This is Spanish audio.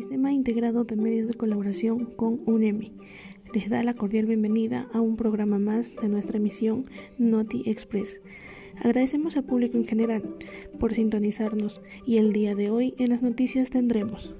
Sistema Integrado de Medios de Colaboración con UNEMI. Les da la cordial bienvenida a un programa más de nuestra emisión Noti Express. Agradecemos al público en general por sintonizarnos y el día de hoy en las noticias tendremos.